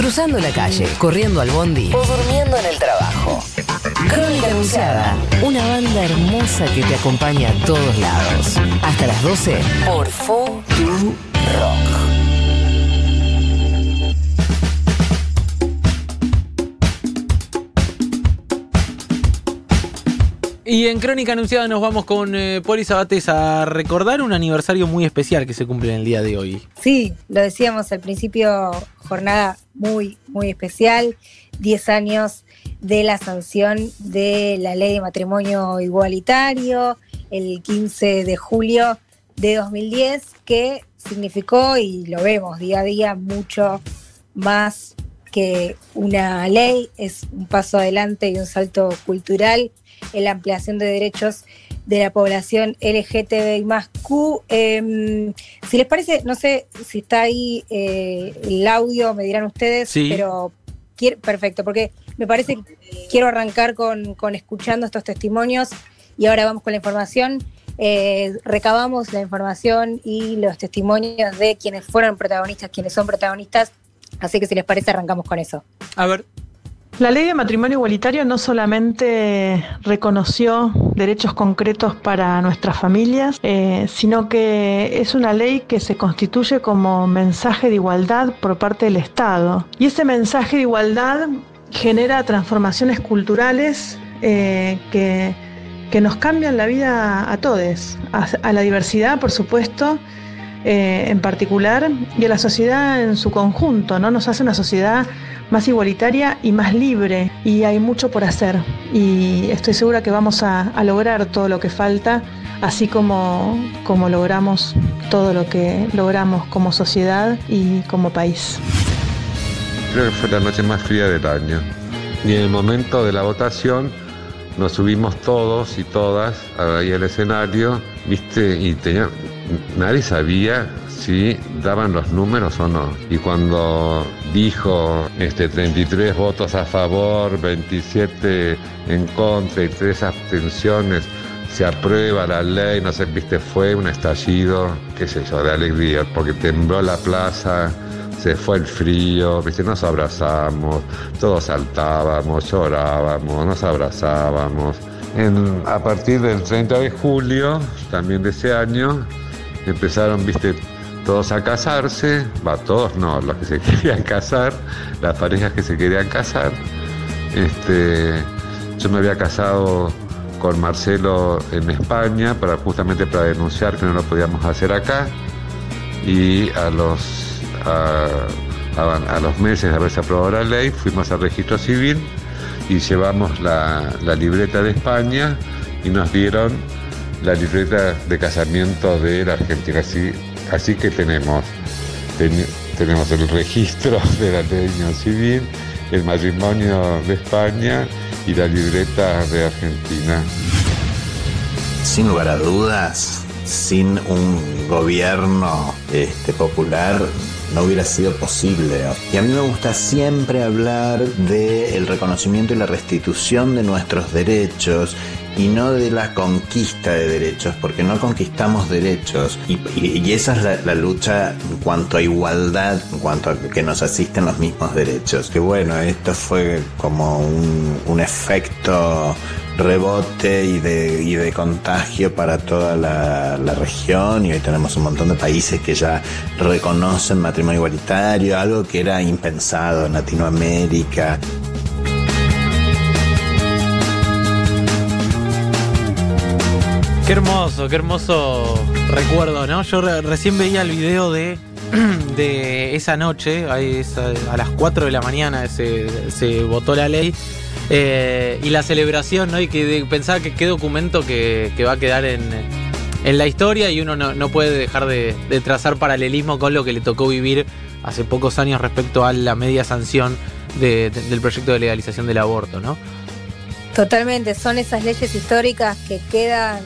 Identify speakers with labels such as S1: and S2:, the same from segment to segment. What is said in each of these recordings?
S1: cruzando la calle, corriendo al bondi o durmiendo en el trabajo. Crónica Anunciada, una banda hermosa que te acompaña a todos lados. Hasta las 12 por Fu
S2: Y en Crónica Anunciada nos vamos con eh, Poli Sabates a recordar un aniversario muy especial que se cumple en el día de hoy.
S3: Sí, lo decíamos al principio, jornada muy, muy especial, 10 años de la sanción de la ley de matrimonio igualitario, el 15 de julio de 2010, que significó, y lo vemos día a día, mucho más que una ley, es un paso adelante y un salto cultural en la ampliación de derechos de la población LGTBI más Q. Em, si les parece, no sé si está ahí eh, el audio, me dirán ustedes, pero quiero, perfecto, porque me parece que quiero arrancar con, escuchando estos testimonios y ahora vamos con la información. Eh, recabamos la información y los testimonios de quienes fueron protagonistas, quienes son protagonistas. Así que si les parece, arrancamos con eso.
S2: A ver.
S4: La ley de matrimonio igualitario no solamente reconoció derechos concretos para nuestras familias, eh, sino que es una ley que se constituye como mensaje de igualdad por parte del Estado. Y ese mensaje de igualdad genera transformaciones culturales eh, que, nos cambian la vida a todos, a, la diversidad, por supuesto, eh, en particular, y a la sociedad en su conjunto, ¿no? Nos hace una sociedad más igualitaria y más libre. Y hay mucho por hacer. Y estoy segura que vamos a, lograr todo lo que falta, así como, como logramos todo lo que logramos como sociedad y como país.
S5: Creo que fue la noche más fría del año. Y en el momento de la votación nos subimos todos y todas ahí al escenario, viste, y tenía, nadie sabía si daban los números o no. Y cuando dijo este 33 votos a favor, 27 en contra y 3 abstenciones, se aprueba la ley, no sé, viste, fue un estallido, qué sé yo, de alegría, porque tembló la plaza, se fue el frío, viste, nos abrazamos, todos saltábamos, llorábamos, nos abrazábamos. A partir del 30 de julio, también de ese año, empezaron, viste, todos a casarse, va, todos no, los que se querían casar, las parejas que se querían casar. Este, yo me había casado con Marcelo en España para justamente para denunciar que no lo podíamos hacer acá y a los a, los meses de haberse aprobado la ley fuimos al registro civil y llevamos la, libreta de España y nos dieron la libreta de casamiento de la Argentina. Así Así que tenemos, tenemos el registro de la ley civil, el matrimonio de España y la libreta de Argentina.
S6: Sin lugar a dudas, sin un gobierno este, popular no hubiera sido posible. Y a mí me gusta siempre hablar del reconocimiento y la restitución de nuestros derechos y no de la conquista de derechos, porque no conquistamos derechos. Y, esa es la, lucha en cuanto a igualdad, en cuanto a que nos asisten los mismos derechos. Que bueno, esto fue como un, un efecto rebote y de, y de contagio para toda la, la, región y hoy tenemos un montón de países que ya reconocen matrimonio igualitario, algo que era impensado en Latinoamérica.
S2: Qué hermoso, qué hermoso recuerdo, ¿no? Yo recién veía el video de, de esa noche, a, las 4 de la mañana se, se votó la ley. Eh, y la celebración, ¿no? Y que pensaba que qué documento que, va a quedar en, la historia y uno no, puede dejar de, trazar paralelismo con lo que le tocó vivir hace pocos años respecto a la media sanción del proyecto de legalización del aborto, ¿no?
S3: Totalmente, son esas leyes históricas que quedan,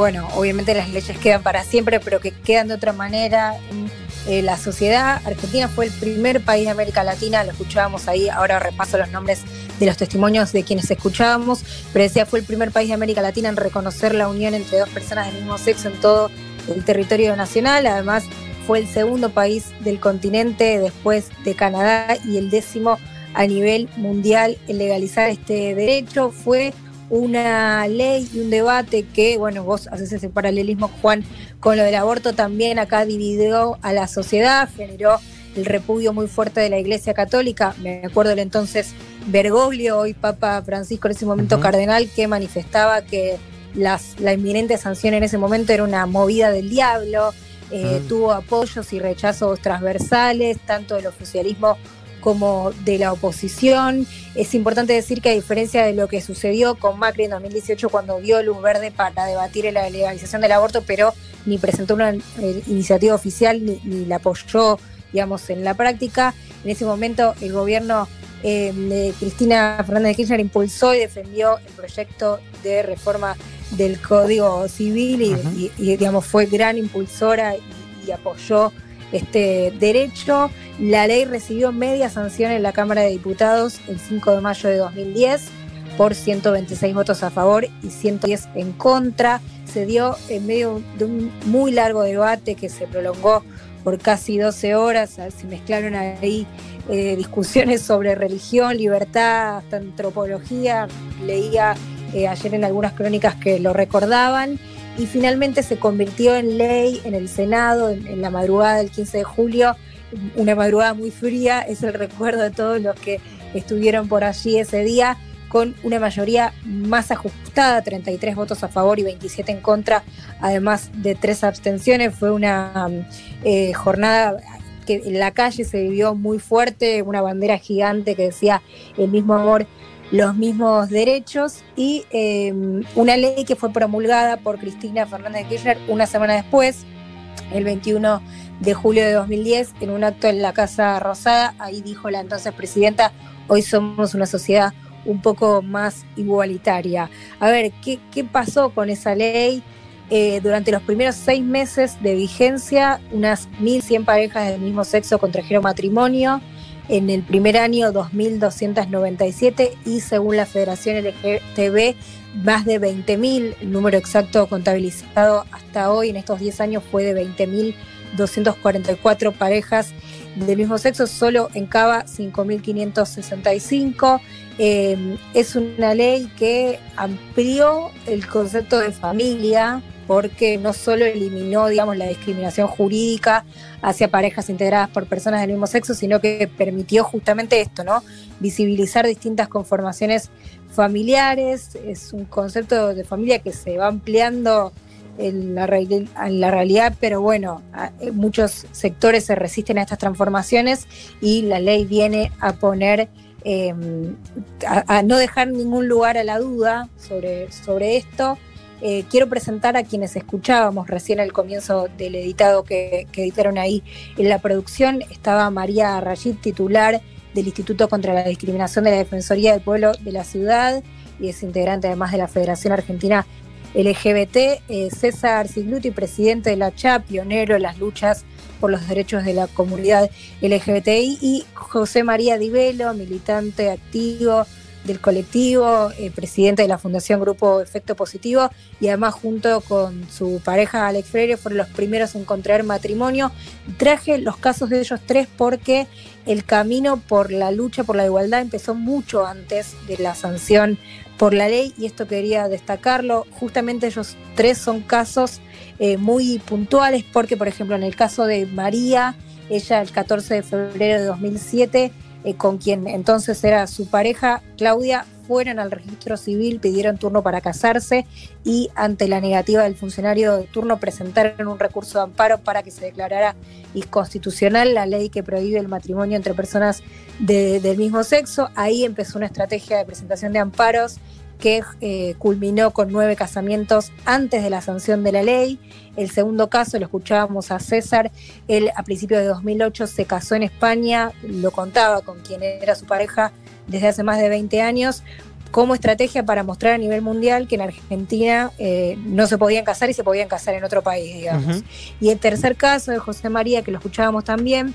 S3: bueno, obviamente las leyes quedan para siempre, pero que quedan de otra manera en eh, la sociedad. Argentina fue el primer país de América Latina, lo escuchábamos ahí, ahora repaso los nombres de los testimonios de quienes escuchábamos, pero decía fue el primer país de América Latina en reconocer la unión entre dos personas del mismo sexo en todo el territorio nacional, además fue el segundo país del continente después de Canadá y el décimo a nivel mundial en legalizar este derecho. Fue una ley y un debate que, bueno, vos haces ese paralelismo, Juan, con lo del aborto también acá dividió a la sociedad, generó el repudio muy fuerte de la Iglesia Católica. Me acuerdo del entonces Bergoglio, hoy Papa Francisco, en ese momento cardenal, que manifestaba que las, la inminente sanción en ese momento era una movida del diablo. Eh, tuvo apoyos y rechazos transversales, tanto del oficialismo como de la oposición. Es importante decir que a diferencia de lo que sucedió con Macri en 2018 cuando dio luz verde para debatir la legalización del aborto, pero ni presentó una eh, iniciativa oficial ni, la apoyó, digamos, en la práctica, en ese momento el gobierno eh, de Cristina Fernández de Kirchner impulsó y defendió el proyecto de reforma del Código Civil y, digamos, fue gran impulsora y apoyó este derecho. La ley recibió media sanción en la Cámara de Diputados el 5 de mayo de 2010 por 126 votos a favor y 110 en contra. Se dio en medio de un muy largo debate que se prolongó por casi 12 horas. Se mezclaron ahí eh, discusiones sobre religión, libertad, hasta antropología. Leía eh, ayer en algunas crónicas que lo recordaban y finalmente se convirtió en ley en el Senado en, la madrugada del 15 de julio, una madrugada muy fría, es el recuerdo de todos los que estuvieron por allí ese día, con una mayoría más ajustada, 33 votos a favor y 27 en contra, además de tres abstenciones. Fue una eh, jornada que en la calle se vivió muy fuerte, una bandera gigante que decía el mismo amor los mismos derechos y em, una ley que fue promulgada por Cristina Fernández de Kirchner una semana después, el 21 de julio de 2010, en un acto en la Casa Rosada. Ahí dijo la entonces presidenta, hoy somos una sociedad un poco más igualitaria. A ver, ¿qué, pasó con esa ley? Eh, durante los primeros seis meses de vigencia, unas 1.100 parejas del mismo sexo contrajeron matrimonio en el primer año 2.297 y según la Federación LGTB más de 20.000, el número exacto contabilizado hasta hoy en estos 10 años fue de 20.244 parejas del mismo sexo, solo en Cava 5.565. Eh, es una ley que amplió el concepto de familia porque no solo eliminó, digamos, la discriminación jurídica hacia parejas integradas por personas del mismo sexo, sino que permitió justamente esto, ¿no? Visibilizar distintas conformaciones familiares, es un concepto de familia que se va ampliando en la, realidad, pero bueno, eh, muchos sectores se resisten a estas transformaciones y la ley viene a poner em, a, no dejar ningún lugar a la duda sobre, sobre esto eh, quiero presentar a quienes escuchábamos recién al comienzo del editado que, editaron ahí en la producción. Estaba María Rayid, titular del Instituto contra la Discriminación de la Defensoría del Pueblo de la Ciudad y es integrante además de la Federación Argentina LGBT. Eh, César Sigluti, presidente de la CHA, pionero en las luchas por los derechos de la comunidad LGBTI, y José María Divelo, militante activo del colectivo, eh, presidente de la Fundación Grupo Efecto Positivo y además junto con su pareja Alex Freire fueron los primeros en contraer matrimonio. Traje los casos de ellos tres porque el camino por la lucha por la igualdad empezó mucho antes de la sanción por la ley y esto quería destacarlo. Justamente ellos tres son casos eh, muy puntuales porque, por ejemplo, en el caso de María, ella el 14 de febrero de 2007 eh, con quien entonces era su pareja, Claudia, fueron al registro civil, pidieron turno para casarse y ante la negativa del funcionario de turno presentaron un recurso de amparo para que se declarara inconstitucional la ley que prohíbe el matrimonio entre personas del mismo sexo. Ahí empezó una estrategia de presentación de amparos que eh, culminó con nueve casamientos antes de la sanción de la ley. El segundo caso, lo escuchábamos a César, él a principios de 2008 se casó en España, lo contaba con quien era su pareja desde hace más de 20 años, como estrategia para mostrar a nivel mundial que en Argentina eh, no se podían casar y se podían casar en otro país, digamos. Y el tercer caso de José María, que lo escuchábamos también,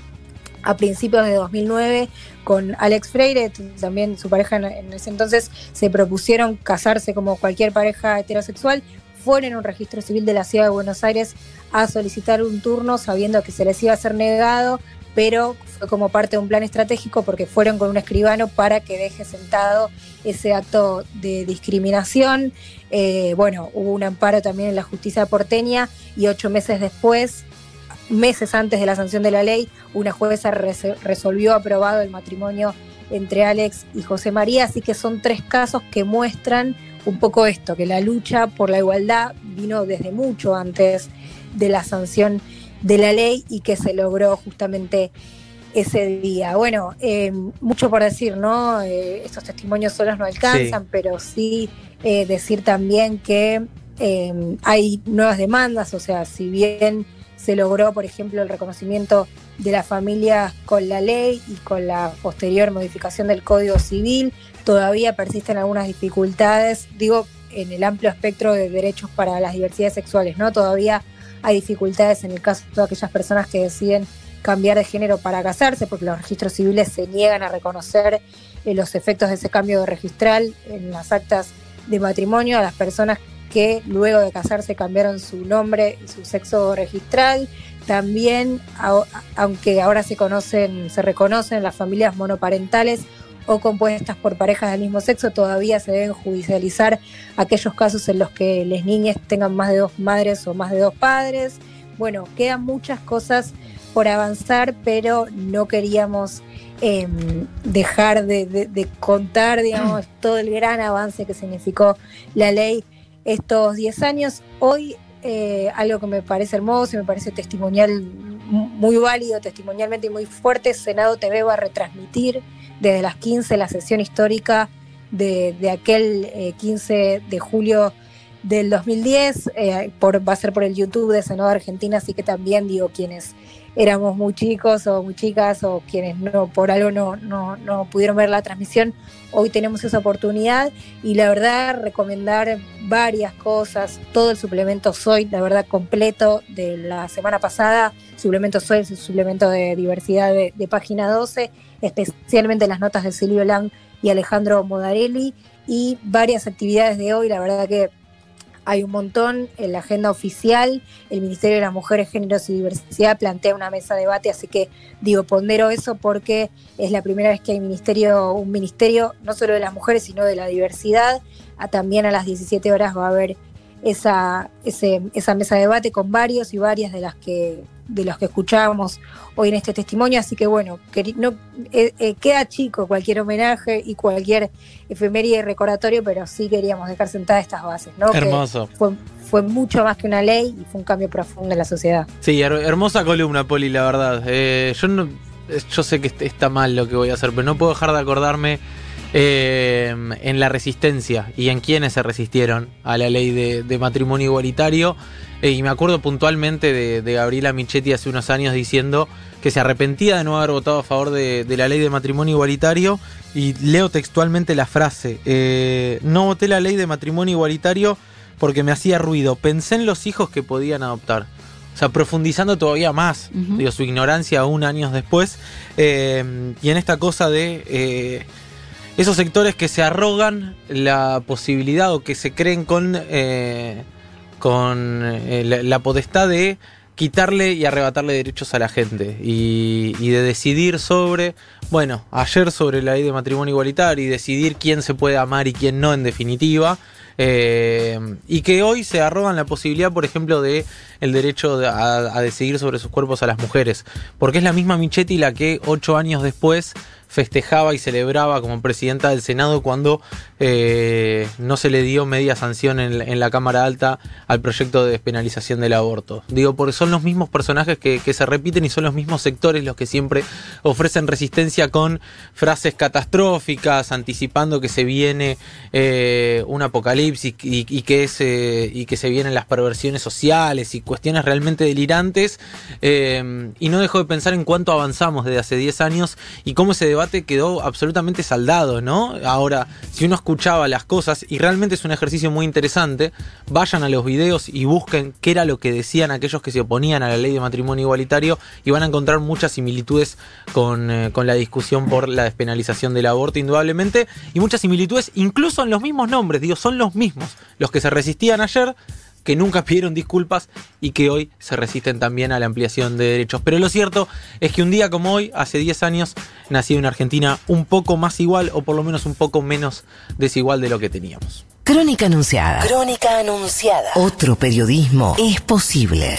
S3: a principios de 2009 con Alex Freire, también su pareja en ese entonces, se propusieron casarse como cualquier pareja heterosexual. fueron a un registro civil de la ciudad de Buenos Aires a solicitar un turno sabiendo que se les iba a ser negado, pero fue como parte de un plan estratégico porque fueron con un escribano para que deje sentado ese acto de discriminación. Eh, bueno, hubo un amparo también en la justicia porteña y ocho meses después, meses antes de la sanción de la ley, una jueza resolvió aprobado el matrimonio entre Alex y José María, así que son tres casos que muestran un poco esto, que la lucha por la igualdad vino desde mucho antes de la sanción de la ley y que se logró justamente ese día. Bueno, eh, mucho por decir, ¿no? Eh, estos testimonios solos no alcanzan, pero sí eh, decir también que hay nuevas demandas, o sea, si bien se logró, por ejemplo, el reconocimiento de las familias con la ley y con la posterior modificación del Código Civil, todavía persisten algunas dificultades, digo, en el amplio espectro de derechos para las diversidades sexuales, ¿no? Todavía hay dificultades en el caso de aquellas personas que deciden cambiar de género para casarse, porque los registros civiles se niegan a reconocer eh, los efectos de ese cambio de registral en las actas de matrimonio a las personas que luego de casarse cambiaron su nombre y su sexo registral. También, aunque ahora se conocen, se reconocen las familias monoparentales o compuestas por parejas del mismo sexo, todavía se deben judicializar aquellos casos en los que las niñas tengan más de dos madres o más de dos padres. Bueno, quedan muchas cosas por avanzar, pero no queríamos em, dejar de, contar, digamos, todo el gran avance que significó la ley estos 10 años. Hoy, eh, algo que me parece hermoso y me parece testimonial muy válido, testimonialmente y muy fuerte, Senado TV va a retransmitir desde las 15 la sesión histórica de, aquel 15 eh, de julio del 2010, eh, por, va a ser por el YouTube de Senado Argentina, así que también digo quienes éramos muy chicos o muy chicas o quienes no por algo no, no, no pudieron ver la transmisión, hoy tenemos esa oportunidad y la verdad recomendar varias cosas, todo el suplemento Soy, la verdad completo de la semana pasada, suplemento Soy, el suplemento de diversidad de, de página 12, especialmente las notas de Silvio Lang y Alejandro Modarelli. Y varias actividades de hoy, la verdad que hay un montón en la agenda oficial. El Ministerio de las Mujeres, Géneros y Diversidad plantea una mesa de debate, así que digo, pondero eso porque es la primera vez que hay ministerio, un ministerio no solo de las mujeres, sino de la diversidad. Ah, también a las 17 horas va a haber esa, esa mesa de debate con varios y varias de las que de los que escuchábamos hoy en este testimonio, así que bueno, que no, eh, eh, queda chico cualquier homenaje y cualquier efeméride recordatorio, pero sí queríamos dejar sentadas estas bases, ¿no?
S2: Hermoso.
S3: fue, fue mucho más que una ley y fue un cambio profundo en la sociedad.
S2: Sí, hermosa columna, Poli, la verdad. Eh, yo no, yo sé que está mal lo que voy a hacer, pero no puedo dejar de acordarme en la resistencia y en quienes se resistieron a la ley de matrimonio igualitario. Eh, y me acuerdo puntualmente de, Gabriela Michetti hace unos años diciendo que se arrepentía de no haber votado a favor de, la ley de matrimonio igualitario. Y leo textualmente la frase, eh, no voté la ley de matrimonio igualitario porque me hacía ruido, pensé en los hijos que podían adoptar. O sea, profundizando todavía más su ignorancia aún años después. Eh, y en esta cosa de esos sectores que se arrogan la posibilidad o que se creen con con eh, la, potestad de quitarle y arrebatarle derechos a la gente y, de decidir sobre, bueno, ayer sobre la ley de matrimonio igualitario y decidir quién se puede amar y quién no en definitiva. Eh, y que hoy se arrogan la posibilidad, por ejemplo, de el derecho a, a, decidir sobre sus cuerpos a las mujeres, porque es la misma Michetti la que ocho años después festejaba y celebraba como presidenta del Senado cuando eh, no se le dio media sanción en, la Cámara Alta al proyecto de despenalización del aborto. Digo, porque son los mismos personajes que, se repiten y son los mismos sectores los que siempre ofrecen resistencia con frases catastróficas, anticipando que se viene eh, un apocalipsis y, que y que se vienen las perversiones sociales y cuestiones realmente delirantes. Eh, y no dejo de pensar en cuánto avanzamos desde hace 10 años y cómo ese debate quedó absolutamente saldado, ¿no? Ahora, si uno escuchaba las cosas, y realmente es un ejercicio muy interesante, vayan a los videos y busquen qué era lo que decían aquellos que se oponían a la ley de matrimonio igualitario y van a encontrar muchas similitudes con, eh, con la discusión por la despenalización del aborto, indudablemente, y muchas similitudes incluso en los mismos nombres, digo, son los mismos los que se resistían ayer que nunca pidieron disculpas y que hoy se resisten también a la ampliación de derechos. Pero lo cierto es que un día como hoy, hace 10 años, nació una Argentina un poco más igual o por lo menos un poco menos desigual de lo que teníamos.
S1: Crónica Anunciada. Crónica Anunciada. Otro periodismo es posible.